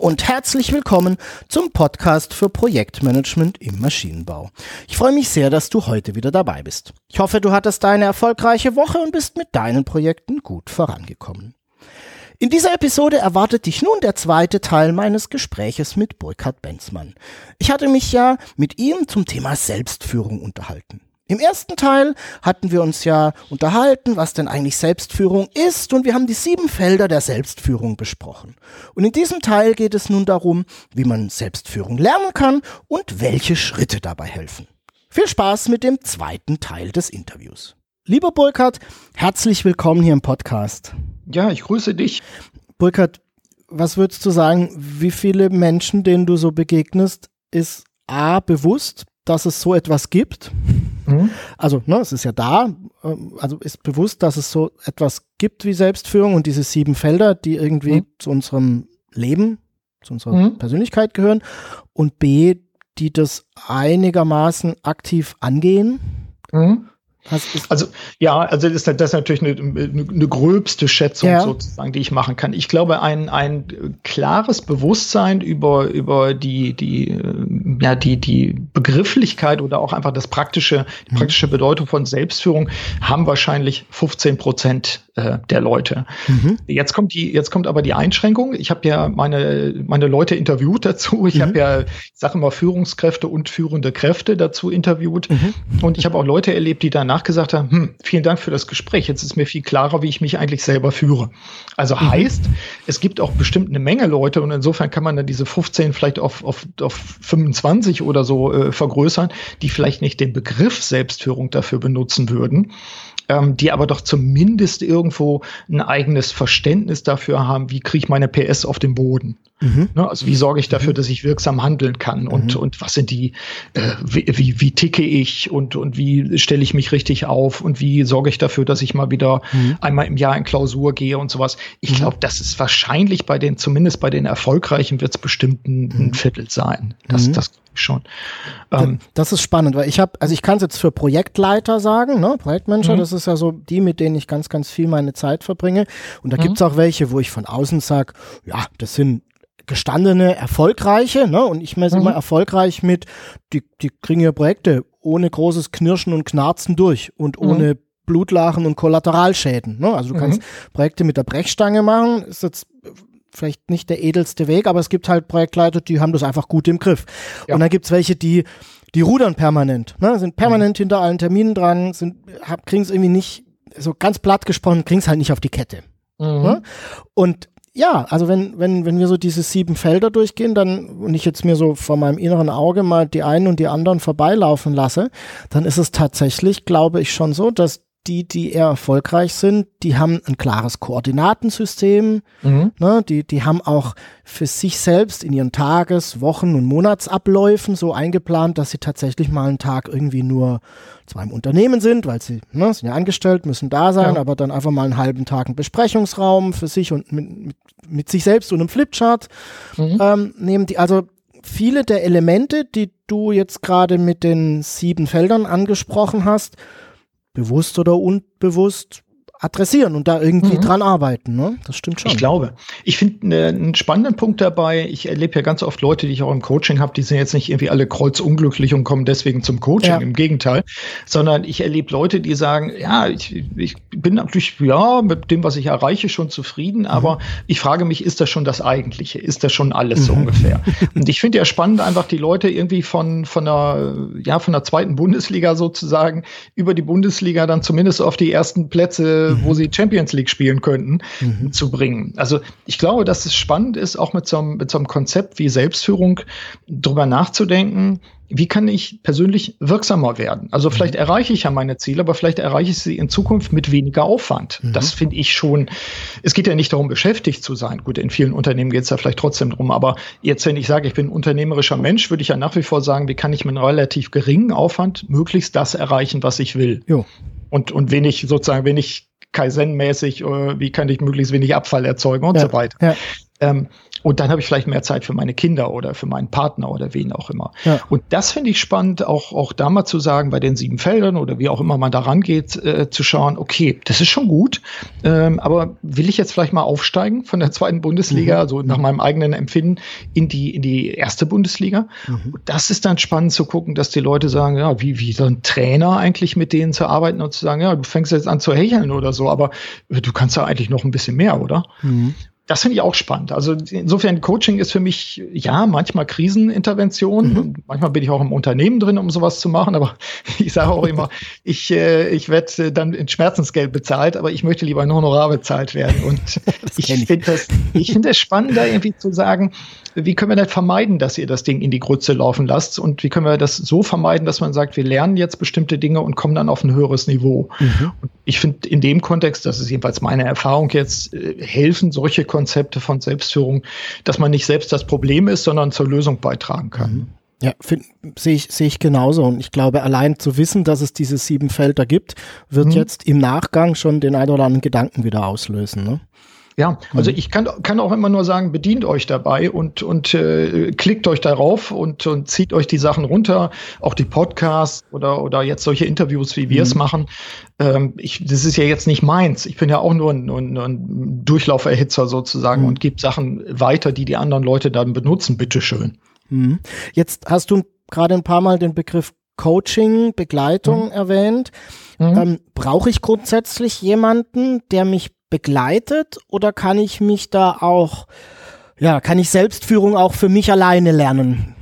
Und herzlich willkommen zum Podcast für Projektmanagement im Maschinenbau. Ich freue mich sehr, dass du heute wieder dabei bist. Ich hoffe, du hattest eine erfolgreiche Woche und bist mit deinen Projekten gut vorangekommen. In dieser Episode erwartet dich nun der zweite Teil meines Gespräches mit Burkhard Benzmann. Ich hatte mich ja mit ihm zum Thema Selbstführung unterhalten. Im ersten Teil hatten wir uns ja unterhalten, was denn eigentlich Selbstführung ist und wir haben die sieben Felder der Selbstführung besprochen. Und in diesem Teil geht es nun darum, wie man Selbstführung lernen kann und welche Schritte dabei helfen. Viel Spaß mit dem zweiten Teil des Interviews. Lieber Burkhard, herzlich willkommen hier im Podcast. Ja, ich grüße dich. Burkhard, was würdest du sagen, wie viele Menschen, denen du so begegnest, ist A bewusst, dass es so etwas gibt? Mhm. Also, ne, es ist ja da, ähm, also ist bewusst, dass es so etwas gibt wie Selbstführung und diese sieben Felder, die irgendwie mhm. zu unserem Leben, zu unserer mhm. Persönlichkeit gehören. Und B, die das einigermaßen aktiv angehen. Also ja, also das ist, das ist natürlich eine, eine gröbste Schätzung ja. sozusagen, die ich machen kann. Ich glaube, ein, ein klares Bewusstsein über, über die, die, äh, ja, die, die Begrifflichkeit oder auch einfach das praktische, die mhm. praktische Bedeutung von Selbstführung haben wahrscheinlich 15 Prozent äh, der Leute. Mhm. Jetzt kommt die, jetzt kommt aber die Einschränkung. Ich habe ja meine, meine Leute interviewt dazu. Ich mhm. habe ja, ich sage immer Führungskräfte und führende Kräfte dazu interviewt. Mhm. Und ich habe auch Leute erlebt, die danach gesagt haben, hm, vielen Dank für das Gespräch. Jetzt ist mir viel klarer, wie ich mich eigentlich selber führe. Also mhm. heißt, es gibt auch bestimmt eine Menge Leute und insofern kann man dann diese 15 vielleicht auf, auf, auf 25 oder so äh, vergrößern, die vielleicht nicht den Begriff Selbstführung dafür benutzen würden ähm, die aber doch zumindest irgendwo ein eigenes Verständnis dafür haben, wie kriege ich meine PS auf den Boden. Mhm. Ne, also wie sorge ich dafür, mhm. dass ich wirksam handeln kann und, mhm. und was sind die, äh, wie, wie, wie ticke ich und, und wie stelle ich mich richtig auf und wie sorge ich dafür, dass ich mal wieder mhm. einmal im Jahr in Klausur gehe und sowas. Ich mhm. glaube, das ist wahrscheinlich bei den, zumindest bei den Erfolgreichen wird es bestimmt ein, ein, Viertel sein. Das, das schon. Ähm, das ist spannend, weil ich habe, also ich kann es jetzt für Projektleiter sagen, ne? Projektmanager, mhm. das ist ja so die, mit denen ich ganz, ganz viel meine Zeit verbringe. Und da mhm. gibt's auch welche, wo ich von außen sage, ja, das sind gestandene, erfolgreiche, ne? Und ich messe mhm. immer erfolgreich mit, die, die kriegen ja Projekte ohne großes Knirschen und Knarzen durch und mhm. ohne Blutlachen und Kollateralschäden. Ne? Also du kannst mhm. Projekte mit der Brechstange machen, ist jetzt vielleicht nicht der edelste Weg, aber es gibt halt Projektleiter, die haben das einfach gut im Griff. Ja. Und dann gibt's welche, die, die rudern permanent, ne? sind permanent mhm. hinter allen Terminen dran, sind, kriegen es irgendwie nicht, so ganz platt gesprochen, kriegen es halt nicht auf die Kette. Mhm. Ne? Und ja, also wenn, wenn, wenn wir so diese sieben Felder durchgehen, dann, und ich jetzt mir so vor meinem inneren Auge mal die einen und die anderen vorbeilaufen lasse, dann ist es tatsächlich, glaube ich, schon so, dass die, die eher erfolgreich sind, die haben ein klares Koordinatensystem, mhm. ne, die, die haben auch für sich selbst in ihren Tages-, Wochen- und Monatsabläufen so eingeplant, dass sie tatsächlich mal einen Tag irgendwie nur zwar im Unternehmen sind, weil sie ne, sind ja angestellt, müssen da sein, ja. aber dann einfach mal einen halben Tag einen Besprechungsraum für sich und mit, mit, mit sich selbst und einem Flipchart mhm. ähm, nehmen die. Also viele der Elemente, die du jetzt gerade mit den sieben Feldern angesprochen hast, bewusst oder unbewusst adressieren und da irgendwie mhm. dran arbeiten. Ne? Das stimmt schon. Ich glaube. Ich finde ne, einen spannenden Punkt dabei. Ich erlebe ja ganz oft Leute, die ich auch im Coaching habe, die sind jetzt nicht irgendwie alle kreuzunglücklich und kommen deswegen zum Coaching. Ja. Im Gegenteil. Sondern ich erlebe Leute, die sagen, ja, ich, ich bin natürlich, ja, mit dem, was ich erreiche, schon zufrieden, mhm. aber ich frage mich, ist das schon das Eigentliche? Ist das schon alles so mhm. ungefähr? Und ich finde ja spannend, einfach die Leute irgendwie von, von der, ja, von der zweiten Bundesliga sozusagen über die Bundesliga dann zumindest auf die ersten Plätze mhm. wo sie Champions League spielen könnten, mhm. zu bringen. Also ich glaube, dass es spannend ist, auch mit so einem, mit so einem Konzept wie Selbstführung drüber nachzudenken, wie kann ich persönlich wirksamer werden? Also mhm. vielleicht erreiche ich ja meine Ziele, aber vielleicht erreiche ich sie in Zukunft mit weniger Aufwand. Mhm. Das finde ich schon, es geht ja nicht darum, beschäftigt zu sein. Gut, in vielen Unternehmen geht es ja vielleicht trotzdem drum, aber jetzt, wenn ich sage, ich bin ein unternehmerischer Mensch, würde ich ja nach wie vor sagen, wie kann ich mit einem relativ geringen Aufwand möglichst das erreichen, was ich will. Jo. Und, und wenig sozusagen, wenig Kaizen-mäßig, äh, wie kann ich möglichst wenig Abfall erzeugen und ja. so weiter. Ja. Ähm, und dann habe ich vielleicht mehr Zeit für meine Kinder oder für meinen Partner oder wen auch immer. Ja. Und das finde ich spannend, auch, auch da mal zu sagen, bei den sieben Feldern oder wie auch immer man da rangeht, äh, zu schauen, okay, das ist schon gut, ähm, aber will ich jetzt vielleicht mal aufsteigen von der zweiten Bundesliga, mhm. also nach meinem eigenen Empfinden, in die, in die erste Bundesliga? Mhm. Und das ist dann spannend zu gucken, dass die Leute sagen, ja, wie, wie so ein Trainer eigentlich mit denen zu arbeiten und zu sagen, ja, du fängst jetzt an zu hecheln oder so, aber du kannst ja eigentlich noch ein bisschen mehr, oder? Mhm das finde ich auch spannend. Also insofern Coaching ist für mich ja manchmal Krisenintervention. Mhm. Manchmal bin ich auch im Unternehmen drin, um sowas zu machen. Aber ich sage auch immer, ich, äh, ich werde dann in Schmerzensgeld bezahlt, aber ich möchte lieber in Honorar bezahlt werden. Und ich finde das, ich finde es spannend, da irgendwie zu sagen, wie können wir denn vermeiden, dass ihr das Ding in die Grütze laufen lasst? Und wie können wir das so vermeiden, dass man sagt, wir lernen jetzt bestimmte Dinge und kommen dann auf ein höheres Niveau? Mhm. ich finde in dem Kontext, das ist jedenfalls meine Erfahrung jetzt, äh, helfen solche Konzepte von Selbstführung, dass man nicht selbst das Problem ist, sondern zur Lösung beitragen kann. Mhm. Ja, sehe ich, sehe ich genauso. Und ich glaube, allein zu wissen, dass es diese sieben Felder gibt, wird mhm. jetzt im Nachgang schon den ein oder anderen Gedanken wieder auslösen. Ne? Ja, also mhm. ich kann, kann auch immer nur sagen, bedient euch dabei und, und äh, klickt euch darauf und, und zieht euch die Sachen runter, auch die Podcasts oder, oder jetzt solche Interviews, wie wir mhm. es machen. Ähm, ich, das ist ja jetzt nicht meins. Ich bin ja auch nur ein, nur ein Durchlauferhitzer sozusagen mhm. und gebe Sachen weiter, die die anderen Leute dann benutzen, bitteschön. Mhm. Jetzt hast du gerade ein paar Mal den Begriff Coaching, Begleitung mhm. erwähnt. Mhm. Ähm, Brauche ich grundsätzlich jemanden, der mich begleitet oder kann ich mich da auch, ja, kann ich Selbstführung auch für mich alleine lernen?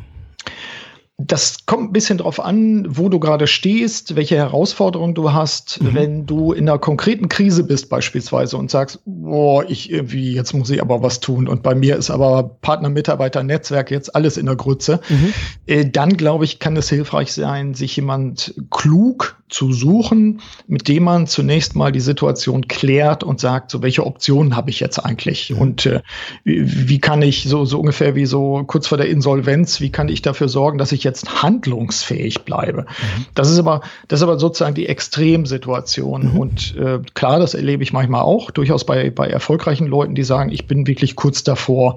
Das kommt ein bisschen drauf an, wo du gerade stehst, welche Herausforderungen du hast. Mhm. Wenn du in einer konkreten Krise bist beispielsweise und sagst, boah, ich irgendwie, jetzt muss ich aber was tun und bei mir ist aber Partner, Mitarbeiter, Netzwerk jetzt alles in der Grütze, mhm. äh, dann glaube ich, kann es hilfreich sein, sich jemand klug zu suchen, mit dem man zunächst mal die Situation klärt und sagt, so welche Optionen habe ich jetzt eigentlich mhm. und äh, wie kann ich so so ungefähr wie so kurz vor der Insolvenz, wie kann ich dafür sorgen, dass ich jetzt handlungsfähig bleibe? Mhm. Das ist aber das ist aber sozusagen die Extremsituation mhm. und äh, klar, das erlebe ich manchmal auch durchaus bei bei erfolgreichen Leuten, die sagen, ich bin wirklich kurz davor,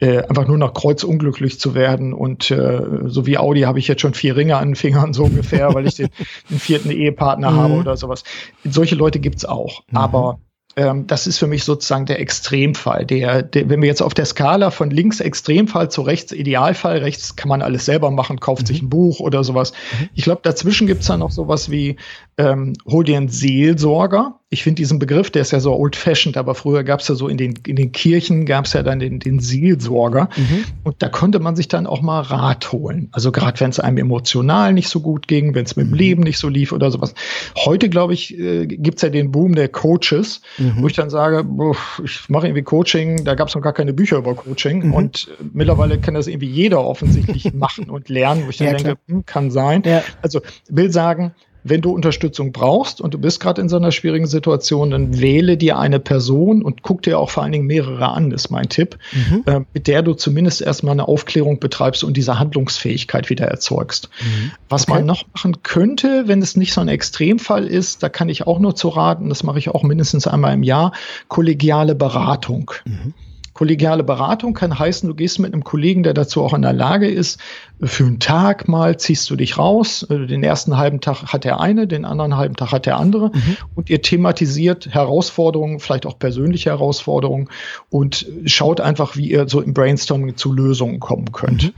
äh, einfach nur noch kreuzunglücklich zu werden. Und äh, so wie Audi habe ich jetzt schon vier Ringe an den Fingern, so ungefähr, weil ich den, den vierten Ehepartner mhm. habe oder sowas. Solche Leute gibt's auch. Mhm. Aber ähm, das ist für mich sozusagen der Extremfall. Der, der, wenn wir jetzt auf der Skala von links Extremfall zu rechts Idealfall, rechts kann man alles selber machen, kauft mhm. sich ein Buch oder sowas. Mhm. Ich glaube, dazwischen gibt's dann noch sowas wie, ähm, hol dir einen Seelsorger ich finde diesen Begriff, der ist ja so old-fashioned, aber früher gab es ja so in den, in den Kirchen gab es ja dann den, den Seelsorger. Mhm. Und da konnte man sich dann auch mal Rat holen. Also gerade wenn es einem emotional nicht so gut ging, wenn es mit dem mhm. Leben nicht so lief oder sowas. Heute, glaube ich, äh, gibt ja den Boom der Coaches, mhm. wo ich dann sage, boah, ich mache irgendwie Coaching, da gab es noch gar keine Bücher über Coaching. Mhm. Und äh, mittlerweile kann das irgendwie jeder offensichtlich machen und lernen, wo ich dann ja, denke, hm, kann sein. Ja. Also will sagen, wenn du Unterstützung brauchst und du bist gerade in so einer schwierigen Situation, dann wähle dir eine Person und guck dir auch vor allen Dingen mehrere an, ist mein Tipp, mhm. äh, mit der du zumindest erstmal eine Aufklärung betreibst und diese Handlungsfähigkeit wieder erzeugst. Mhm. Was okay. man noch machen könnte, wenn es nicht so ein Extremfall ist, da kann ich auch nur zu raten, das mache ich auch mindestens einmal im Jahr, kollegiale Beratung. Mhm. Kollegiale Beratung kann heißen, du gehst mit einem Kollegen, der dazu auch in der Lage ist, für einen Tag mal ziehst du dich raus. Äh, den ersten halben Tag hat der eine, den anderen halben Tag hat der andere. Mhm. Und ihr thematisiert Herausforderungen, vielleicht auch persönliche Herausforderungen und schaut einfach, wie ihr so im Brainstorming zu Lösungen kommen könnt. Mhm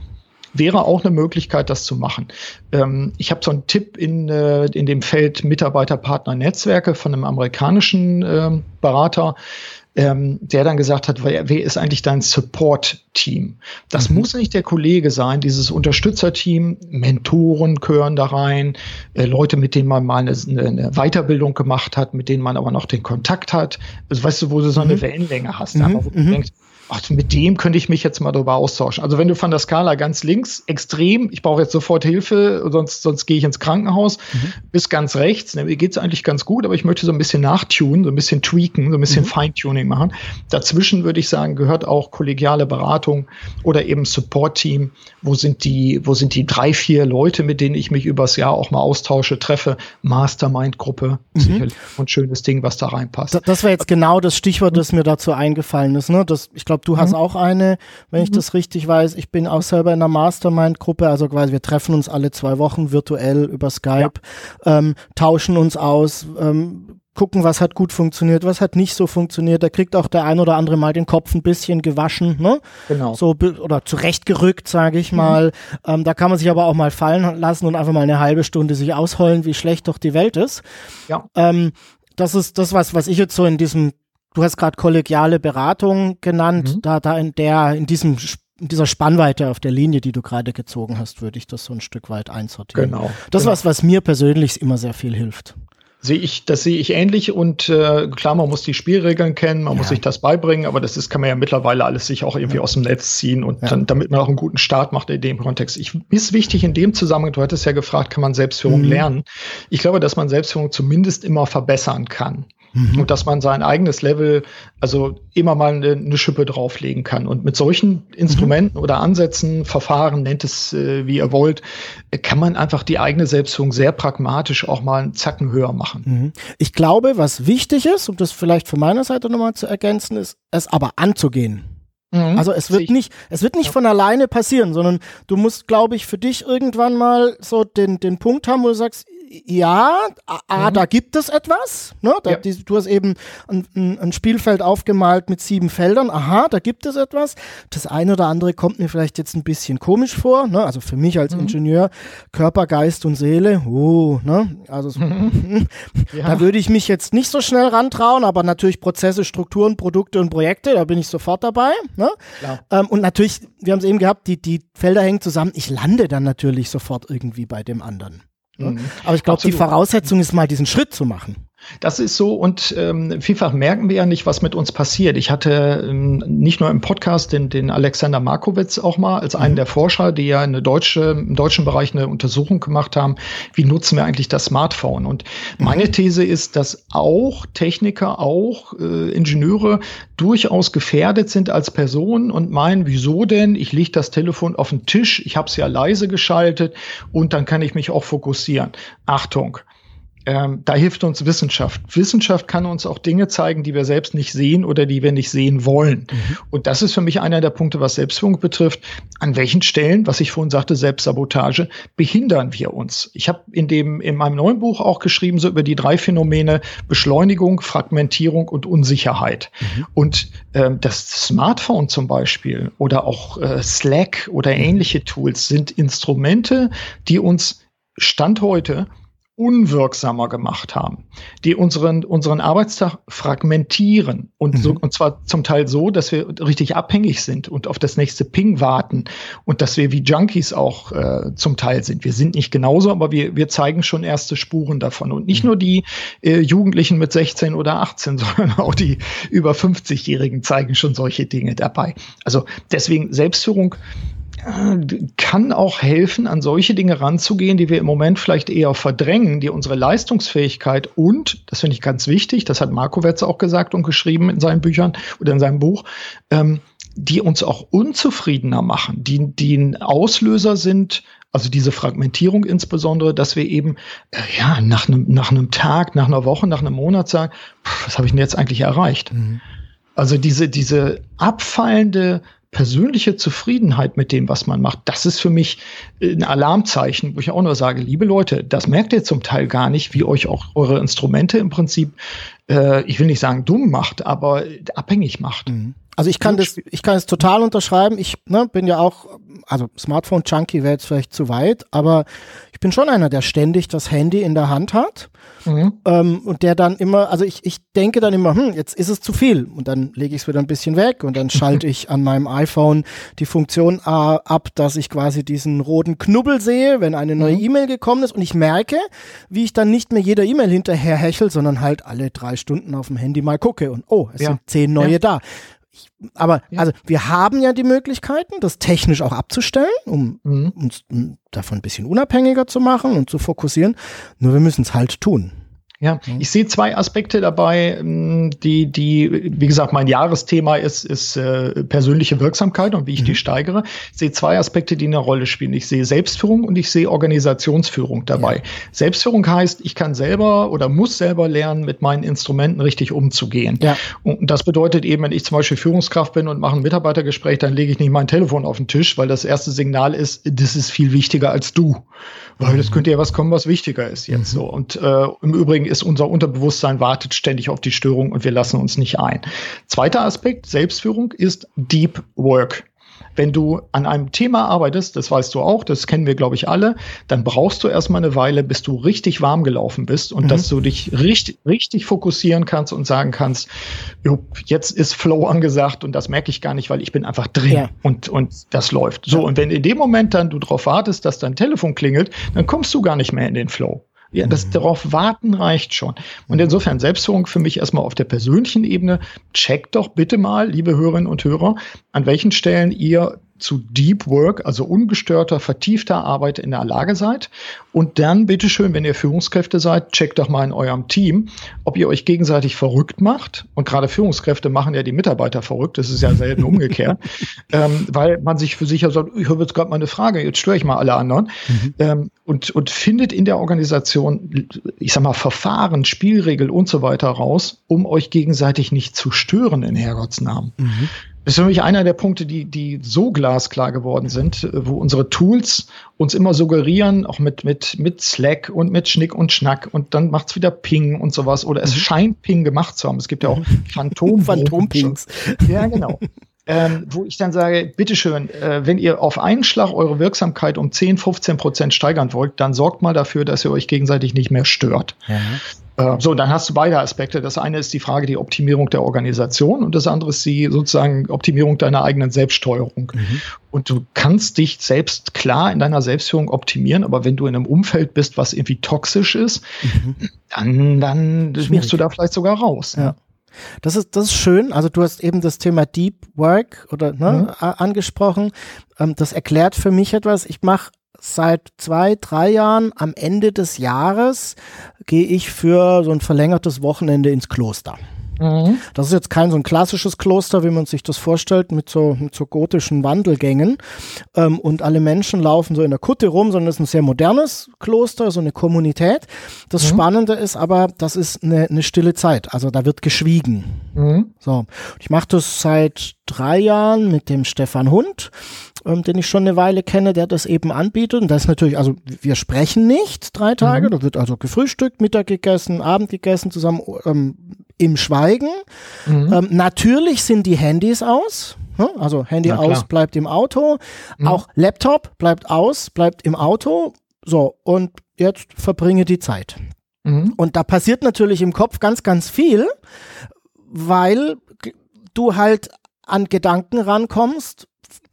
wäre auch eine Möglichkeit, das zu machen. Ähm, ich habe so einen Tipp in, äh, in dem Feld Mitarbeiterpartner-Netzwerke von einem amerikanischen äh, Berater ähm, der dann gesagt hat, wer, wer ist eigentlich dein Support-Team? Das mhm. muss nicht der Kollege sein, dieses Unterstützerteam, Mentoren gehören da rein, äh, Leute, mit denen man mal eine, eine, Weiterbildung gemacht hat, mit denen man aber noch den Kontakt hat. Also weißt du, wo du so eine mhm. Wellenlänge hast, mhm. aber wo du mhm. denkst, ach, mit dem könnte ich mich jetzt mal darüber austauschen. Also wenn du von der Skala ganz links, extrem, ich brauche jetzt sofort Hilfe, sonst, sonst gehe ich ins Krankenhaus, mhm. bis ganz rechts, ne, mir geht's eigentlich ganz gut, aber ich möchte so ein bisschen nachtunen, so ein bisschen tweaken, so ein bisschen mhm. Feintuning machen. Dazwischen würde ich sagen, gehört auch kollegiale Beratung oder eben Support-Team. Wo sind die, wo sind die drei, vier Leute, mit denen ich mich übers Jahr auch mal austausche, treffe? Mastermind-Gruppe, mhm. sicherlich ein schönes Ding, was da reinpasst. Das, das wäre jetzt genau das Stichwort, das mir dazu eingefallen ist. Ne? Das, ich glaube, du hast mhm. auch eine, wenn ich mhm. das richtig weiß. Ich bin auch selber in einer Mastermind-Gruppe, also quasi wir treffen uns alle zwei Wochen virtuell über Skype, ja. ähm, tauschen uns aus, ähm, gucken, was hat gut funktioniert, was hat nicht so funktioniert. Da kriegt auch der ein oder andere mal den Kopf ein bisschen gewaschen, ne? Genau. So oder zurechtgerückt, sage ich mhm. mal. Ähm, da kann man sich aber auch mal fallen lassen und einfach mal eine halbe Stunde sich ausheulen, wie schlecht doch die Welt ist. Ja. Ähm, das ist das, was, was ich jetzt so in diesem du hast gerade kollegiale Beratung genannt, mhm. da, da in der, in diesem in dieser Spannweite auf der Linie, die du gerade gezogen hast, würde ich das so ein Stück weit einsortieren. Genau. Das ist genau. was, was mir persönlich immer sehr viel hilft. Sehe ich, das sehe ich ähnlich und äh, klar, man muss die Spielregeln kennen, man ja. muss sich das beibringen, aber das ist, kann man ja mittlerweile alles sich auch irgendwie ja. aus dem Netz ziehen und ja. dann, damit man auch einen guten Start macht in dem Kontext. Ich ist wichtig in dem Zusammenhang, du hattest ja gefragt, kann man Selbstführung mhm. lernen? Ich glaube, dass man Selbstführung zumindest immer verbessern kann. Mhm. Und dass man sein eigenes Level, also immer mal eine, eine Schippe drauflegen kann. Und mit solchen Instrumenten mhm. oder Ansätzen, Verfahren, nennt es äh, wie ihr wollt, kann man einfach die eigene Selbstführung sehr pragmatisch auch mal einen Zacken höher machen. Mhm. Ich glaube, was wichtig ist, um das vielleicht von meiner Seite nochmal zu ergänzen, ist, es aber anzugehen. Mhm. Also es wird nicht, es wird nicht von alleine passieren, sondern du musst, glaube ich, für dich irgendwann mal so den, den Punkt haben, wo du sagst, ja, A, mhm. da gibt es etwas. Ne? Da, ja. die, du hast eben ein, ein, Spielfeld aufgemalt mit sieben Feldern. Aha, da gibt es etwas. Das eine oder andere kommt mir vielleicht jetzt ein bisschen komisch vor. Ne? Also für mich als mhm. Ingenieur, Körper, Geist und Seele. Uh, ne? Also so, mhm. ja. da würde ich mich jetzt nicht so schnell rantrauen, aber natürlich Prozesse, Strukturen, Produkte und Projekte, da bin ich sofort dabei. Ne? Ähm, und natürlich, wir haben es eben gehabt, die, die Felder hängen zusammen. Ich lande dann natürlich sofort irgendwie bei dem anderen. Ne? Mhm. Aber ich glaube, die Voraussetzung ist mal diesen Schritt zu machen. Das ist so und ähm, vielfach merken wir ja nicht, was mit uns passiert. Ich hatte ähm, nicht nur im Podcast den, den Alexander Markowitz auch mal als einen mhm. der Forscher, die ja in der deutsche, im deutschen Bereich eine Untersuchung gemacht haben, wie nutzen wir eigentlich das Smartphone. Und mhm. meine These ist, dass auch Techniker, auch äh, Ingenieure durchaus gefährdet sind als Personen und meinen, wieso denn? Ich lege das Telefon auf den Tisch, ich habe es ja leise geschaltet und dann kann ich mich auch fokussieren. Achtung, ähm, da hilft uns Wissenschaft. Wissenschaft kann uns auch Dinge zeigen, die wir selbst nicht sehen oder die wir nicht sehen wollen. Mhm. Und das ist für mich einer der Punkte, was Selbstführung betrifft. An welchen Stellen, was ich vorhin sagte, Selbstsabotage, behindern wir uns? Ich habe in dem in meinem neuen Buch auch geschrieben so über die drei Phänomene Beschleunigung, Fragmentierung und Unsicherheit. Mhm. Und ähm, das Smartphone zum Beispiel oder auch äh, Slack oder ähnliche Tools sind Instrumente, die uns Stand heute unwirksamer gemacht haben, die unseren, unseren Arbeitstag fragmentieren und, so, mhm. und zwar zum Teil so, dass wir richtig abhängig sind und auf das nächste Ping warten und dass wir wie Junkies auch äh, zum Teil sind. Wir sind nicht genauso, aber wir, wir zeigen schon erste Spuren davon und nicht mhm. nur die äh, Jugendlichen mit 16 oder 18, sondern auch die über 50-Jährigen zeigen schon solche Dinge dabei. Also deswegen Selbstführung kann auch helfen, an solche Dinge ranzugehen, die wir im Moment vielleicht eher verdrängen, die unsere Leistungsfähigkeit und, das finde ich ganz wichtig, das hat Marco Wetz auch gesagt und geschrieben in seinen Büchern oder in seinem Buch, ähm, die uns auch unzufriedener machen, die, die ein Auslöser sind, also diese Fragmentierung insbesondere, dass wir eben äh, ja nach einem nach einem Tag, nach einer Woche, nach einem Monat sagen, pff, was habe ich denn jetzt eigentlich erreicht? Mhm. Also diese diese abfallende persönliche Zufriedenheit mit dem, was man macht, das ist für mich ein Alarmzeichen, wo ich auch nur sage, liebe Leute, das merkt ihr zum Teil gar nicht, wie euch auch eure Instrumente im Prinzip, äh, ich will nicht sagen dumm macht, aber abhängig macht. Mhm. Also ich kann das, ich kann es total unterschreiben. Ich ne, bin ja auch, also Smartphone-Junkie wäre jetzt vielleicht zu weit, aber bin schon einer, der ständig das Handy in der Hand hat mhm. ähm, und der dann immer, also ich, ich denke dann immer, hm, jetzt ist es zu viel und dann lege ich es wieder ein bisschen weg und dann schalte ich an meinem iPhone die Funktion äh, ab, dass ich quasi diesen roten Knubbel sehe, wenn eine neue mhm. E-Mail gekommen ist und ich merke, wie ich dann nicht mehr jeder E-Mail hinterher hechel, sondern halt alle drei Stunden auf dem Handy mal gucke und oh, es ja. sind zehn neue ja. da ich, aber ja. also wir haben ja die Möglichkeiten, das technisch auch abzustellen, um mhm. uns davon ein bisschen unabhängiger zu machen und zu fokussieren. Nur wir müssen es halt tun. Ja, mhm. ich sehe zwei Aspekte dabei, ähm, die, die, wie gesagt, mein Jahresthema ist, ist äh, persönliche Wirksamkeit und wie ich mhm. die steigere. Ich sehe zwei Aspekte, die eine Rolle spielen. Ich sehe Selbstführung und ich sehe Organisationsführung dabei. Ja. Selbstführung heißt, ich kann selber oder muss selber lernen, mit meinen Instrumenten richtig umzugehen. Ja. Und das bedeutet eben, wenn ich zum Beispiel Führungskraft bin und mache ein Mitarbeitergespräch, dann lege ich nicht mein Telefon auf den Tisch, weil das erste Signal ist, das ist viel wichtiger als du. Weil es könnte ja was kommen, was wichtiger ist jetzt mhm. so. Und äh, im Übrigen ist unser Unterbewusstsein wartet ständig auf die Störung und wir lassen uns nicht ein. Zweiter Aspekt, Selbstführung, ist Deep Work. Wenn du an einem Thema arbeitest, das weißt du auch, das kennen wir, glaube ich, alle, dann brauchst du erstmal eine Weile, bis du richtig warm gelaufen bist und mhm. dass du dich richtig, richtig fokussieren kannst und sagen kannst, jetzt ist Flow angesagt und das merke ich gar nicht, weil ich bin einfach drin ja. und, und das läuft. So, ja. und wenn in dem Moment dann du darauf wartest, dass dein Telefon klingelt, dann kommst du gar nicht mehr in den Flow. Ja, das mhm. darauf warten reicht schon. Und mhm. insofern Selbstführung für mich erstmal auf der persönlichen Ebene. Checkt doch bitte mal, liebe Hörerinnen und Hörer, an welchen Stellen ihr zu Deep Work, also ungestörter, vertiefter Arbeit in der Lage seid. Und dann bitteschön, wenn ihr Führungskräfte seid, checkt doch mal in eurem Team, ob ihr euch gegenseitig verrückt macht. Und gerade Führungskräfte machen ja die Mitarbeiter verrückt. Das ist ja selten umgekehrt, ähm, weil man sich für sich ja sagt, ich habe jetzt gerade mal eine Frage, jetzt störe ich mal alle anderen. Mhm. Ähm, und, und findet in der Organisation, ich sag mal, Verfahren, Spielregeln und so weiter raus, um euch gegenseitig nicht zu stören in Herrgottsnamen. Mhm. Das ist für mich einer der Punkte, die, die so glasklar geworden sind, wo unsere Tools uns immer suggerieren, auch mit, mit, mit Slack und mit Schnick und Schnack und dann macht's wieder Ping und sowas. Oder es mhm. scheint Ping gemacht zu haben. Es gibt ja auch Phantom. Phantom-Pings. Ja, genau. ähm, wo ich dann sage, bitteschön, äh, wenn ihr auf einen Schlag eure Wirksamkeit um 10, 15 Prozent steigern wollt, dann sorgt mal dafür, dass ihr euch gegenseitig nicht mehr stört. Ja. Äh, so, dann hast du beide Aspekte. Das eine ist die Frage die Optimierung der Organisation und das andere ist die sozusagen Optimierung deiner eigenen Selbststeuerung. Mhm. Und du kannst dich selbst klar in deiner Selbstführung optimieren, aber wenn du in einem Umfeld bist, was irgendwie toxisch ist, mhm. dann, dann musst du da vielleicht sogar raus. Ne? Ja. Das ist, das ist schön. Also du hast eben das Thema Deep Work oder ne, mhm. angesprochen. Ähm, das erklärt für mich etwas. Ich mache seit zwei, drei Jahren am Ende des Jahres gehe ich für so ein verlängertes Wochenende ins Kloster. Mhm. Das ist jetzt kein so ein klassisches Kloster, wie man sich das vorstellt, mit so, mit so gotischen Wandelgängen. Ähm, und alle Menschen laufen so in der Kutte rum, sondern es ist ein sehr modernes Kloster, so eine Kommunität. Das mhm. Spannende ist aber, das ist eine, eine stille Zeit. Also da wird geschwiegen. Mhm. So. Ich mache das seit drei Jahren mit dem Stefan Hund ähm, den ich schon eine Weile kenne, der das eben anbietet. Und das ist natürlich, also wir sprechen nicht drei Tage, mhm. da wird also gefrühstückt, Mittag gegessen, Abend gegessen, zusammen ähm, im Schweigen. Mhm. Ähm, natürlich sind die Handys aus. Ne? Also Handy aus bleibt im Auto. Mhm. Auch Laptop bleibt aus, bleibt im Auto. So, und jetzt verbringe die Zeit. Mhm. Und da passiert natürlich im Kopf ganz, ganz viel, weil du halt an Gedanken rankommst,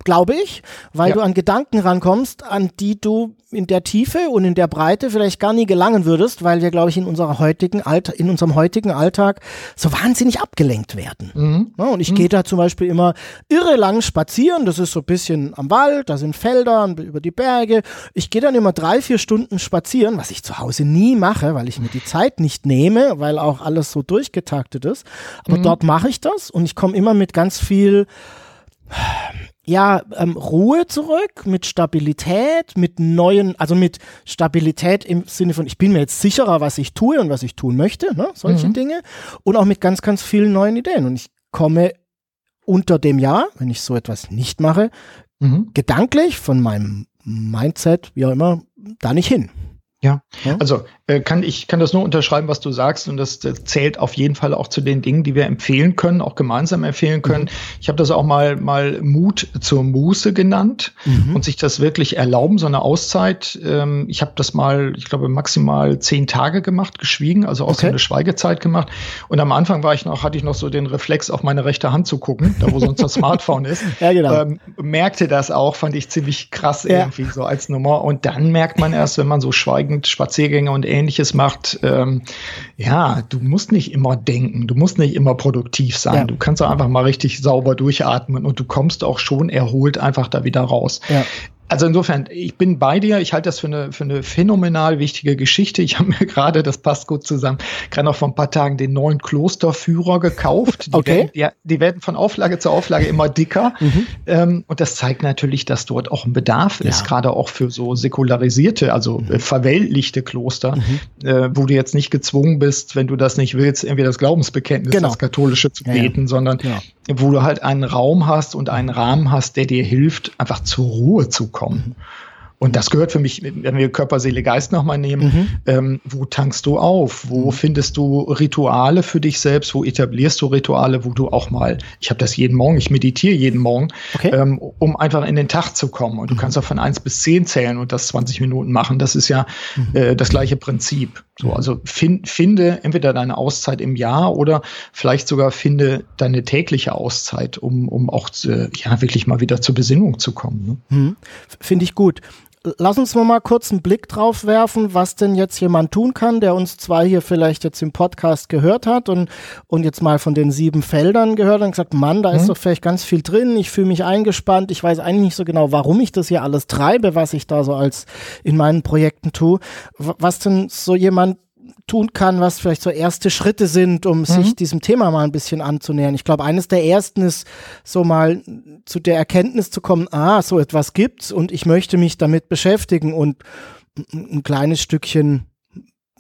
glaube ich, weil ja. du an Gedanken rankommst, an die du in der Tiefe und in der Breite vielleicht gar nie gelangen würdest, weil wir, glaube ich, in unserer heutigen Alter, in unserem heutigen Alltag so wahnsinnig abgelenkt werden. Mhm. Ja, und ich mhm. gehe da zum Beispiel immer irre lang spazieren. Das ist so ein bisschen am Wald, da sind Felder über die Berge. Ich gehe dann immer drei, vier Stunden spazieren, was ich zu Hause nie mache, weil ich mir die Zeit nicht nehme, weil auch alles so durchgetaktet ist. Aber mhm. dort mache ich das und ich komme immer mit ganz viel ja, ähm, Ruhe zurück, mit Stabilität, mit neuen, also mit Stabilität im Sinne von, ich bin mir jetzt sicherer, was ich tue und was ich tun möchte, ne? solche mhm. Dinge. Und auch mit ganz, ganz vielen neuen Ideen. Und ich komme unter dem Jahr, wenn ich so etwas nicht mache, mhm. gedanklich von meinem Mindset, wie auch immer, da nicht hin. Ja, also äh, kann ich kann das nur unterschreiben, was du sagst und das, das, zählt auf jeden Fall auch zu den Dingen, die wir empfehlen können, auch gemeinsam empfehlen können. Mhm. Ich habe das auch mal mal Mut zur Muße genannt mhm. und sich das wirklich erlauben, so eine Auszeit. Ähm, ich habe das mal, ich glaube maximal zehn Tage gemacht, geschwiegen, also auch okay. so eine Schweigezeit gemacht. Und am Anfang war ich noch, hatte ich noch so den Reflex, auf meine rechte Hand zu gucken, da wo sonst das Smartphone ist. Ja, genau. Ähm, merkte das auch, fand ich ziemlich krass ja. irgendwie so als Nummer. Und dann merkt man erst, wenn man so schweigt Gegend Spaziergänge und ähnliches macht, ähm, ja, du musst nicht immer denken, du musst nicht immer produktiv sein. Ja. Du kannst auch einfach mal richtig sauber durchatmen und du kommst auch schon erholt einfach da wieder raus. Ja. Also insofern, ich bin bei dir. Ich halte das für eine, für eine phänomenal wichtige Geschichte. Ich habe mir gerade, das passt gut zusammen, gerade noch vor ein paar Tagen den neuen Klosterführer gekauft. Die okay. Werden, ja, die werden von Auflage zu Auflage immer dicker. Mhm. Ähm, und das zeigt natürlich, dass dort auch ein Bedarf ist, gerade auch für so säkularisierte, also mhm. verweltlichte Kloster, mhm. äh, wo du jetzt nicht gezwungen bist, wenn du das nicht willst, irgendwie das Glaubensbekenntnis, genau. das Katholische zu beten, ja, sondern ja. wo du halt einen Raum hast und einen Rahmen hast, der dir hilft, einfach zur Ruhe zu kommen kommen. Und das gehört für mich, wenn wir Körper, Seele, Geist nochmal nehmen, mhm. ähm, wo tankst du auf? Wo mhm. findest du Rituale für dich selbst? Wo etablierst du Rituale, wo du auch mal, ich habe das jeden Morgen, ich meditiere jeden Morgen, okay. ähm, um einfach in den Tag zu kommen. Und du mhm. kannst auch von eins bis zehn zählen und das 20 Minuten machen. Das ist ja mhm. äh, das gleiche Prinzip. So, also find, finde entweder deine Auszeit im Jahr oder vielleicht sogar finde deine tägliche Auszeit, um, um auch äh, ja, wirklich mal wieder zur Besinnung zu kommen. Ne? Mhm. Finde ich gut lass uns mal kurz einen Blick drauf werfen, was denn jetzt jemand tun kann, der uns zwar hier vielleicht jetzt im Podcast gehört hat und, und jetzt mal von den sieben Feldern gehört und gesagt, Mann, da mhm. ist doch vielleicht ganz viel drin, ich fühle mich eingespannt, ich weiß eigentlich nicht so genau, warum ich das hier alles treibe, was ich da so als in meinen Projekten tue. Was denn so jemand tun kann, was vielleicht so erste Schritte sind, um mhm. sich diesem Thema mal ein bisschen anzunähern. Ich glaube, eines der ersten ist, so mal zu der Erkenntnis zu kommen, ah, so etwas gibt's und ich möchte mich damit beschäftigen und ein kleines Stückchen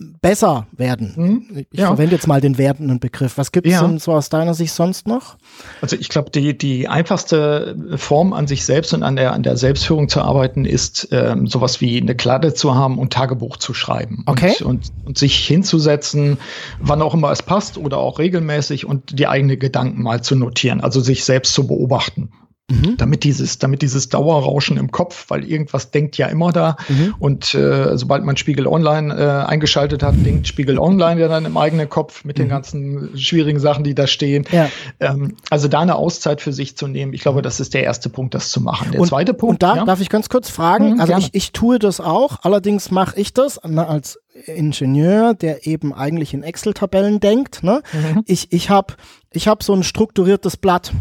besser werden. Hm, ich ja. verwende jetzt mal den werdenden Begriff. Was gibt es ja. denn so aus deiner Sicht sonst noch? Also ich glaube, die, die einfachste Form an sich selbst und an der, an der Selbstführung zu arbeiten, ist ähm, sowas wie eine Kladde zu haben und Tagebuch zu schreiben. Okay. Und, und, und sich hinzusetzen, wann auch immer es passt oder auch regelmäßig und die eigenen Gedanken mal zu notieren, also sich selbst zu beobachten. Mhm. Damit dieses, damit dieses Dauerrauschen im Kopf, weil irgendwas denkt ja immer da. Mhm. Und äh, sobald man Spiegel Online äh, eingeschaltet hat, denkt Spiegel Online ja dann im eigenen Kopf mit mhm. den ganzen schwierigen Sachen, die da stehen. Ja. Ähm, also da eine Auszeit für sich zu nehmen, ich glaube, das ist der erste Punkt, das zu machen. Der und, zweite Punkt. Und da ja? darf ich ganz kurz fragen. Mhm, also ich, ich tue das auch, allerdings mache ich das als Ingenieur, der eben eigentlich in Excel-Tabellen denkt. Ne? Mhm. Ich, ich habe ich hab so ein strukturiertes Blatt.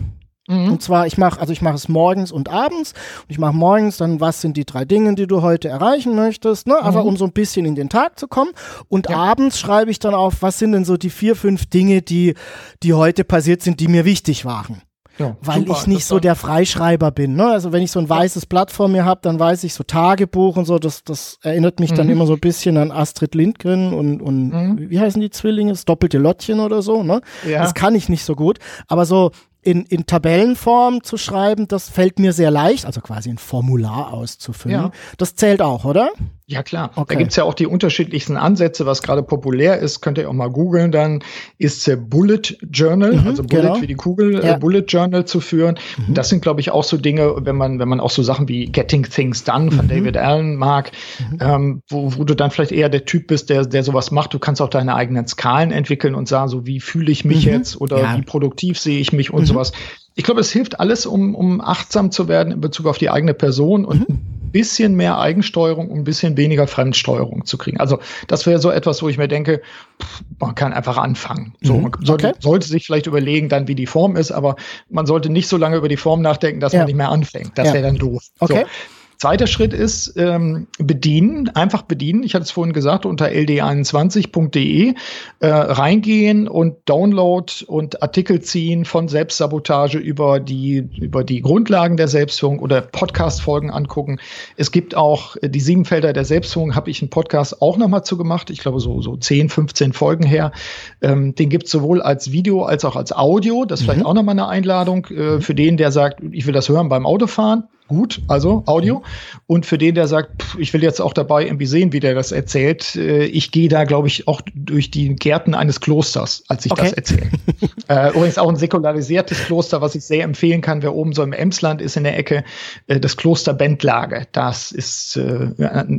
Mhm. Und zwar, ich mache, also ich mache es morgens und abends. Und ich mache morgens dann, was sind die drei Dinge, die du heute erreichen möchtest, ne? Einfach mhm. um so ein bisschen in den Tag zu kommen. Und ja. abends schreibe ich dann auf, was sind denn so die vier, fünf Dinge, die, die heute passiert sind, die mir wichtig waren. Ja, weil super, ich nicht so der Freischreiber bin. Ne? Also wenn ich so ein weißes Blatt vor mir habe, dann weiß ich so Tagebuch und so, das, das erinnert mich mhm. dann immer so ein bisschen an Astrid Lindgren und, und mhm. wie heißen die Zwillinge? Das doppelte Lottchen oder so. Ne? Ja. Das kann ich nicht so gut. Aber so in, in Tabellenform zu schreiben, das fällt mir sehr leicht, also quasi ein Formular auszufüllen. Ja. Das zählt auch, oder? Ja, klar. Okay. Da gibt's ja auch die unterschiedlichsten Ansätze, was gerade populär ist, könnt ihr auch mal googeln, dann ist äh, Bullet Journal, mhm, also Bullet genau. wie die Kugel, äh, ja. äh, Bullet Journal zu führen. Mhm. Und das sind, glaube ich, auch so Dinge, wenn man, wenn man auch so Sachen wie Getting Things Done von mhm. David Allen mag, mhm. ähm, wo, wo du dann vielleicht eher der Typ bist, der, der sowas macht. Du kannst auch deine eigenen Skalen entwickeln und sagen, so wie fühle ich mich mhm. jetzt oder ja. wie produktiv sehe ich mich und mhm. sowas. Ich glaube, es hilft alles, um, um achtsam zu werden in Bezug auf die eigene Person und mhm bisschen mehr Eigensteuerung und ein bisschen weniger Fremdsteuerung zu kriegen. Also das wäre so etwas, wo ich mir denke, pff, man kann einfach anfangen. So, mhm. man sollte, okay. sollte, sich vielleicht überlegen, dann wie die Form ist, aber man sollte nicht so lange über die Form nachdenken, dass ja. man nicht mehr anfängt. Das ja. wäre dann doof. Okay. So. Zweiter Schritt ist ähm, bedienen, einfach bedienen. Ich hatte es vorhin gesagt, unter ld21.de äh, reingehen und Download und Artikel ziehen von Selbstsabotage über die, über die Grundlagen der Selbstführung oder Podcast-Folgen angucken. Es gibt auch äh, die sieben Felder der Selbstführung, habe ich einen Podcast auch nochmal zu gemacht. Ich glaube, so, so 10, 15 Folgen her. Ähm, den gibt es sowohl als Video als auch als Audio. Das ist mhm. vielleicht auch nochmal eine Einladung äh, für den, der sagt, ich will das hören beim Autofahren gut, also Audio. Und für den, der sagt, pff, ich will jetzt auch dabei irgendwie sehen, wie der das erzählt, äh, ich gehe da, glaube ich, auch durch die Gärten eines Klosters, als ich okay. das erzähle. äh, übrigens auch ein säkularisiertes Kloster, was ich sehr empfehlen kann, wer oben so im Emsland ist in der Ecke, äh, das Kloster Bentlage. Das ist äh,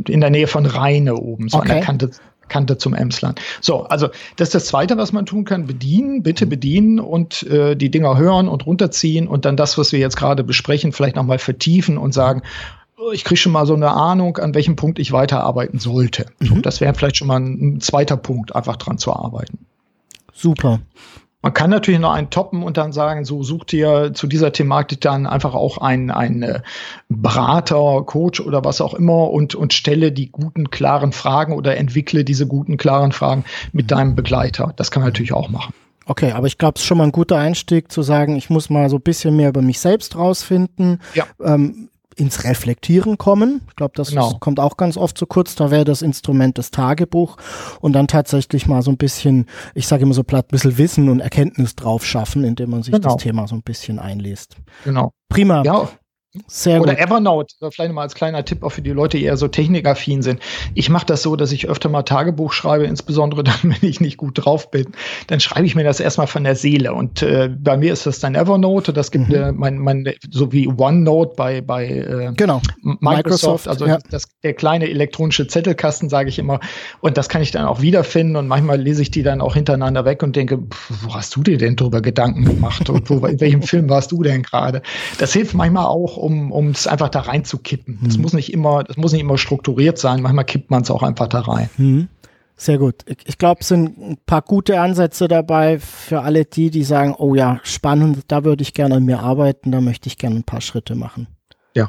in der Nähe von Rheine oben, so okay. an der Kante Kante zum Emsland. So, also das ist das Zweite, was man tun kann. Bedienen, bitte mhm. bedienen und äh, die Dinger hören und runterziehen und dann das, was wir jetzt gerade besprechen, vielleicht nochmal vertiefen und sagen, ich kriege schon mal so eine Ahnung, an welchem Punkt ich weiterarbeiten sollte. Mhm. Das wäre vielleicht schon mal ein, ein zweiter Punkt, einfach dran zu arbeiten. Super. Man kann natürlich noch einen toppen und dann sagen, so sucht ihr zu dieser Thematik dann einfach auch einen, einen äh, Berater, Coach oder was auch immer und, und stelle die guten, klaren Fragen oder entwickle diese guten, klaren Fragen mit mhm. deinem Begleiter. Das kann man natürlich auch machen. Okay, aber ich glaube, es ist schon mal ein guter Einstieg zu sagen, ich muss mal so ein bisschen mehr über mich selbst rausfinden. Ja. Ähm, ins Reflektieren kommen. Ich glaube, das genau. kommt auch ganz oft zu kurz. Da wäre das Instrument das Tagebuch und dann tatsächlich mal so ein bisschen, ich sage immer so platt, ein bisschen Wissen und Erkenntnis drauf schaffen, indem man sich genau. das Thema so ein bisschen einliest. Genau. Prima. Ja, sehr Oder gut. Evernote, vielleicht mal als kleiner Tipp auch für die Leute, die eher so technikaffin sind. Ich mache das so, dass ich öfter mal Tagebuch schreibe, insbesondere dann, wenn ich nicht gut drauf bin. Dann schreibe ich mir das erstmal von der Seele. Und äh, bei mir ist das dann Evernote. Das gibt mhm. äh, mein, mein, so wie OneNote bei, bei äh, genau. Microsoft, Microsoft, also ja. das, der kleine elektronische Zettelkasten, sage ich immer. Und das kann ich dann auch wiederfinden. Und manchmal lese ich die dann auch hintereinander weg und denke, pff, wo hast du dir denn drüber Gedanken gemacht? Und wo, in welchem Film warst du denn gerade? Das hilft manchmal auch, um, um es einfach da reinzukippen. Mhm. Das muss nicht immer, das muss nicht immer strukturiert sein. Manchmal kippt man es auch einfach da rein. Mhm. Sehr gut. Ich glaube, es sind ein paar gute Ansätze dabei für alle die, die sagen, oh ja, spannend, da würde ich gerne an mir arbeiten, da möchte ich gerne ein paar Schritte machen. Ja.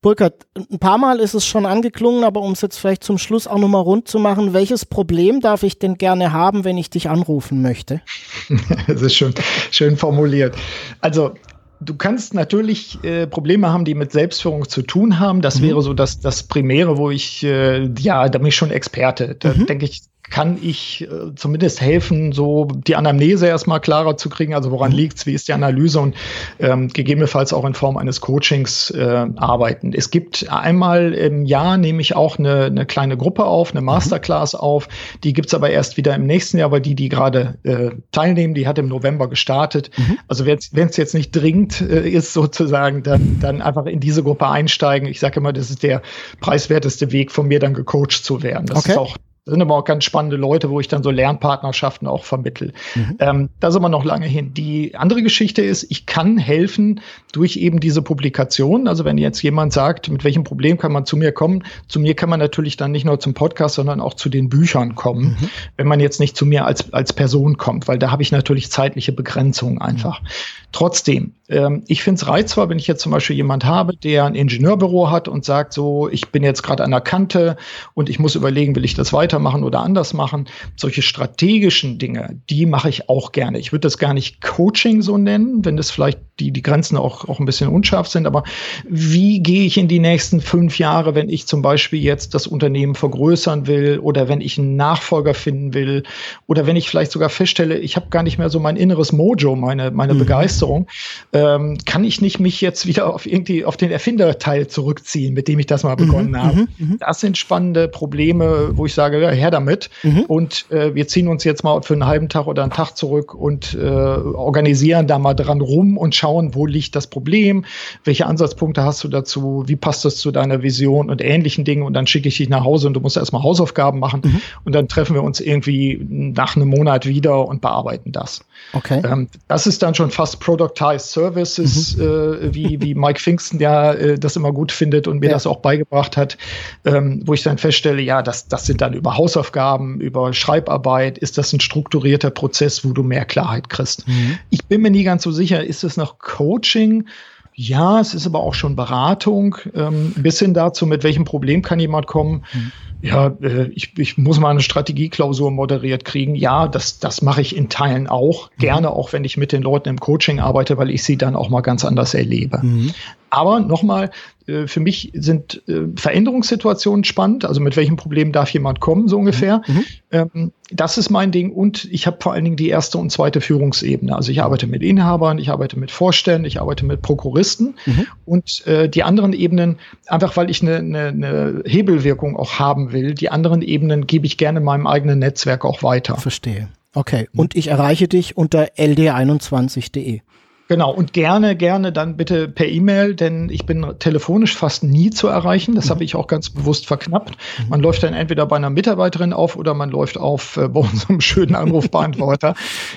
Burkhard, ein paar Mal ist es schon angeklungen, aber um es jetzt vielleicht zum Schluss auch nochmal rund zu machen, welches Problem darf ich denn gerne haben, wenn ich dich anrufen möchte? das ist schön, schön formuliert. Also Du kannst natürlich äh, Probleme haben, die mit Selbstführung zu tun haben. Das mhm. wäre so das, das Primäre, wo ich, äh, ja, da bin ich schon Experte. Da mhm. denke ich, kann ich äh, zumindest helfen, so die Anamnese erstmal klarer zu kriegen. Also woran mhm. liegt's, wie ist die Analyse und ähm, gegebenenfalls auch in Form eines Coachings äh, arbeiten. Es gibt einmal im Jahr nehme ich auch eine, eine kleine Gruppe auf, eine mhm. Masterclass mhm. auf. Die gibt's aber erst wieder im nächsten Jahr, weil die, die gerade äh, teilnehmen, die hat im November gestartet. Mhm. Also wenn es jetzt nicht dringend äh, ist sozusagen, dann, dann einfach in diese Gruppe einsteigen. Ich sage immer, das ist der preiswerteste Weg von mir dann gecoacht zu werden. Das okay. ist auch das sind aber auch ganz spannende Leute, wo ich dann so Lernpartnerschaften auch vermittel. Mhm. Ähm, da sind wir noch lange hin. Die andere Geschichte ist, ich kann helfen durch eben diese Publikation. Also wenn jetzt jemand sagt, mit welchem Problem kann man zu mir kommen, zu mir kann man natürlich dann nicht nur zum Podcast, sondern auch zu den Büchern kommen, mhm. wenn man jetzt nicht zu mir als, als Person kommt, weil da habe ich natürlich zeitliche Begrenzungen einfach. Mhm. Trotzdem, ähm, ich finde es reizvoll, wenn ich jetzt zum Beispiel jemand habe, der ein Ingenieurbüro hat und sagt so, ich bin jetzt gerade an der Kante und ich muss überlegen, will ich das weitermachen oder anders machen. Solche strategischen Dinge, die mache ich auch gerne. Ich würde das gar nicht Coaching so nennen, wenn das vielleicht die, die Grenzen auch, auch ein bisschen unscharf sind. Aber wie gehe ich in die nächsten fünf Jahre, wenn ich zum Beispiel jetzt das Unternehmen vergrößern will oder wenn ich einen Nachfolger finden will oder wenn ich vielleicht sogar feststelle, ich habe gar nicht mehr so mein inneres Mojo, meine, meine mhm. Begeisterung ähm, kann ich nicht mich jetzt wieder auf irgendwie auf den Erfinderteil zurückziehen, mit dem ich das mal mhm, begonnen mhm, habe. Mhm. Das sind spannende Probleme, wo ich sage, ja, her damit. Mhm. Und äh, wir ziehen uns jetzt mal für einen halben Tag oder einen Tag zurück und äh, organisieren da mal dran rum und schauen, wo liegt das Problem, welche Ansatzpunkte hast du dazu, wie passt das zu deiner Vision und ähnlichen Dingen. Und dann schicke ich dich nach Hause und du musst erstmal Hausaufgaben machen. Mhm. Und dann treffen wir uns irgendwie nach einem Monat wieder und bearbeiten das. Okay. Ähm, das ist dann schon fast Productized Services, mhm. äh, wie, wie Mike Pfingsten ja äh, das immer gut findet und mir ja. das auch beigebracht hat, ähm, wo ich dann feststelle, ja, das, das sind dann über Hausaufgaben, über Schreibarbeit, ist das ein strukturierter Prozess, wo du mehr Klarheit kriegst. Mhm. Ich bin mir nie ganz so sicher, ist es noch Coaching? Ja, es ist aber auch schon Beratung, ähm, bis hin dazu, mit welchem Problem kann jemand kommen. Mhm ja, äh, ich, ich muss mal eine Strategieklausur moderiert kriegen. Ja, das, das mache ich in Teilen auch. Mhm. Gerne auch, wenn ich mit den Leuten im Coaching arbeite, weil ich sie dann auch mal ganz anders erlebe. Mhm. Aber nochmal, äh, für mich sind äh, Veränderungssituationen spannend. Also mit welchem Problem darf jemand kommen, so ungefähr. Mhm. Ähm, das ist mein Ding. Und ich habe vor allen Dingen die erste und zweite Führungsebene. Also ich arbeite mit Inhabern, ich arbeite mit Vorständen, ich arbeite mit Prokuristen. Mhm. Und die anderen Ebenen, einfach weil ich eine, eine, eine Hebelwirkung auch haben will, die anderen Ebenen gebe ich gerne in meinem eigenen Netzwerk auch weiter. Verstehe. Okay. Und ich erreiche dich unter ld21.de. Genau, und gerne, gerne dann bitte per E-Mail, denn ich bin telefonisch fast nie zu erreichen. Das mhm. habe ich auch ganz bewusst verknappt. Mhm. Man läuft dann entweder bei einer Mitarbeiterin auf oder man läuft auf äh, bei unserem schönen Anrufbeantworter,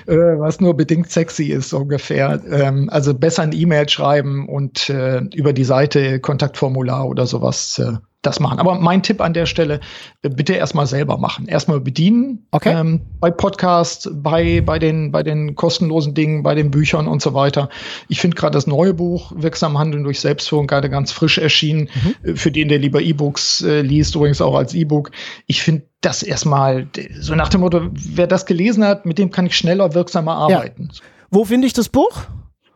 äh, was nur bedingt sexy ist ungefähr. Ähm, also besser ein E-Mail schreiben und äh, über die Seite Kontaktformular oder sowas äh, das machen. Aber mein Tipp an der Stelle, äh, bitte erstmal selber machen. Erstmal bedienen. Okay. Ähm, bei Podcasts, bei, bei, den, bei den kostenlosen Dingen, bei den Büchern und so weiter. Ich finde gerade das neue Buch Wirksam Handeln durch Selbstführung gerade ganz frisch erschienen. Mhm. Äh, für den, der lieber E-Books äh, liest, übrigens auch als E-Book. Ich finde das erstmal so nach dem Motto, wer das gelesen hat, mit dem kann ich schneller, wirksamer arbeiten. Ja. Wo finde ich das Buch?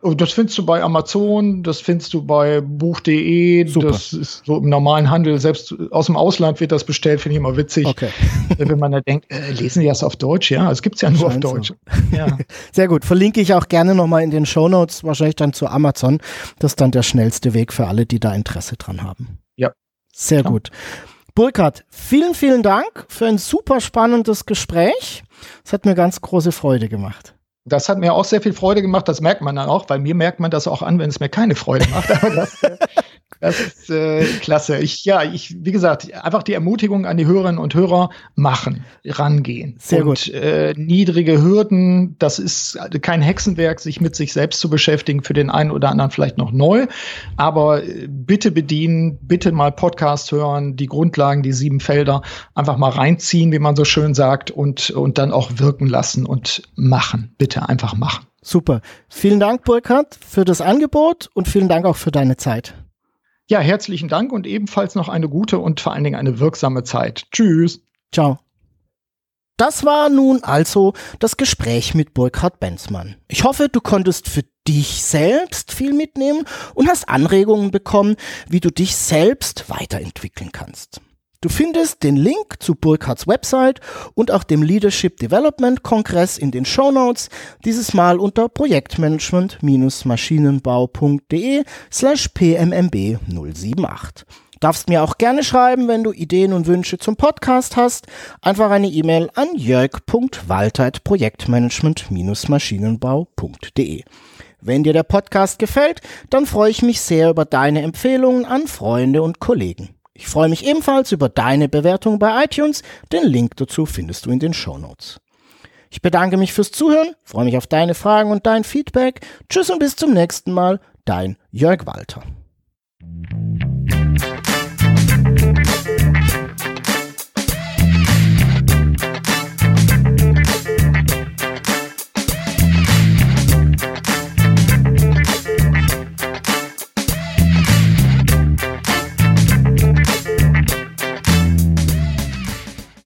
Oh, das findest du bei Amazon, das findest du bei Buch.de, das ist so im normalen Handel, selbst aus dem Ausland wird das bestellt, finde ich immer witzig. Okay. Wenn man da denkt, äh, lesen die das auf Deutsch? Ja, es gibt es ja nur Scheint auf Deutsch. So. Ja. Sehr gut, verlinke ich auch gerne nochmal in den Show Notes, wahrscheinlich dann zu Amazon. Das ist dann der schnellste Weg für alle, die da Interesse dran haben. Ja. Sehr Klar. gut. Burkhard, vielen, vielen Dank für ein super spannendes Gespräch. Es hat mir ganz große Freude gemacht. Das hat mir auch sehr viel Freude gemacht. Das merkt man dann auch, weil mir merkt man das auch an, wenn es mir keine Freude macht. Aber das, äh, das ist äh, klasse. Ich, ja, ich, wie gesagt, einfach die Ermutigung an die Hörerinnen und Hörer machen, rangehen. Sehr und, gut. Äh, niedrige Hürden, das ist kein Hexenwerk, sich mit sich selbst zu beschäftigen, für den einen oder anderen vielleicht noch neu. Aber äh, bitte bedienen, bitte mal Podcast hören, die Grundlagen, die sieben Felder einfach mal reinziehen, wie man so schön sagt, und, und dann auch wirken lassen und machen. Bitte einfach machen. Super. Vielen Dank, Burkhard, für das Angebot und vielen Dank auch für deine Zeit. Ja, herzlichen Dank und ebenfalls noch eine gute und vor allen Dingen eine wirksame Zeit. Tschüss. Ciao. Das war nun also das Gespräch mit Burkhard Benzmann. Ich hoffe, du konntest für dich selbst viel mitnehmen und hast Anregungen bekommen, wie du dich selbst weiterentwickeln kannst. Du findest den Link zu Burkhards Website und auch dem Leadership Development Kongress in den Show Notes, dieses Mal unter projektmanagement-maschinenbau.de slash pmmb 078. Darfst mir auch gerne schreiben, wenn du Ideen und Wünsche zum Podcast hast. Einfach eine E-Mail an jörg.walteit-projektmanagement-maschinenbau.de. Wenn dir der Podcast gefällt, dann freue ich mich sehr über deine Empfehlungen an Freunde und Kollegen. Ich freue mich ebenfalls über deine Bewertung bei iTunes. Den Link dazu findest du in den Show Notes. Ich bedanke mich fürs Zuhören, freue mich auf deine Fragen und dein Feedback. Tschüss und bis zum nächsten Mal, dein Jörg Walter.